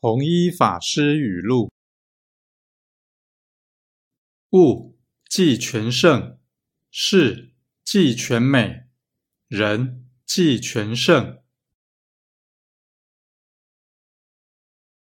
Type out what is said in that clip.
弘一法师语录。物即全胜事即全美人即全胜